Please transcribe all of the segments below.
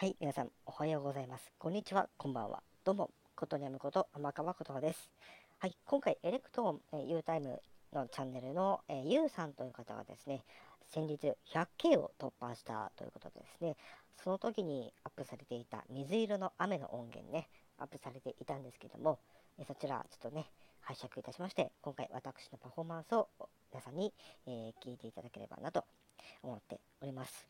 はい、皆さん、おはようございます。こんにちは、こんばんは。どうも、ことにゃむこと、天川ことはです。はい、今回、エレクトーン、えー、U タイムのチャンネルの、えー、U さんという方がですね、先日 100K を突破したということでですね、その時にアップされていた水色の雨の音源ね、アップされていたんですけども、えー、そちら、ちょっとね、拝借いたしまして、今回私のパフォーマンスを皆さんに、え聞いていただければなと思っております。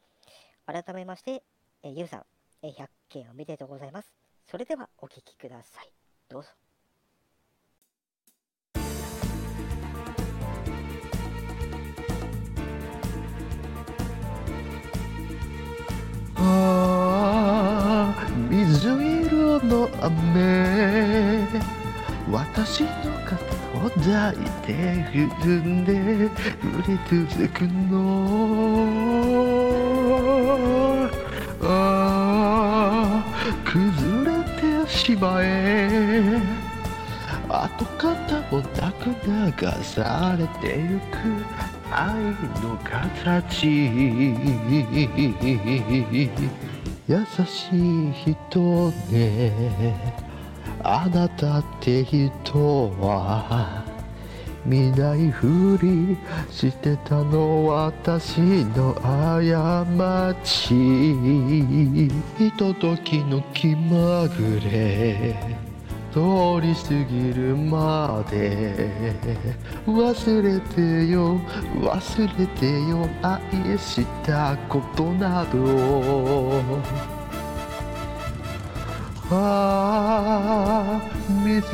改めまして、えー、ゆうさん、100件おめでとうございます。それではお聴きください。どうぞ。ああ水色の雨私の肩を抱いて踏んで降り続くの崩れてしまえ。跡形もなく流されてゆく愛の形。優しい人ね。あなたって人は。見ないふりしてたの私の過ちひとときの気まぐれ通り過ぎるまで。忘れてよ忘れてよ愛したことなど。ああ水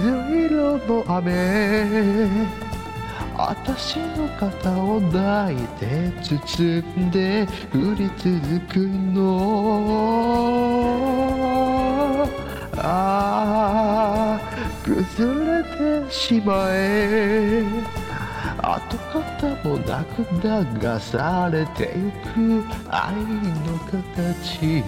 色の雨。私の肩を抱いて包んで降り続くの。ああ崩れてしまえ。跡形もなく流されてゆく愛の形。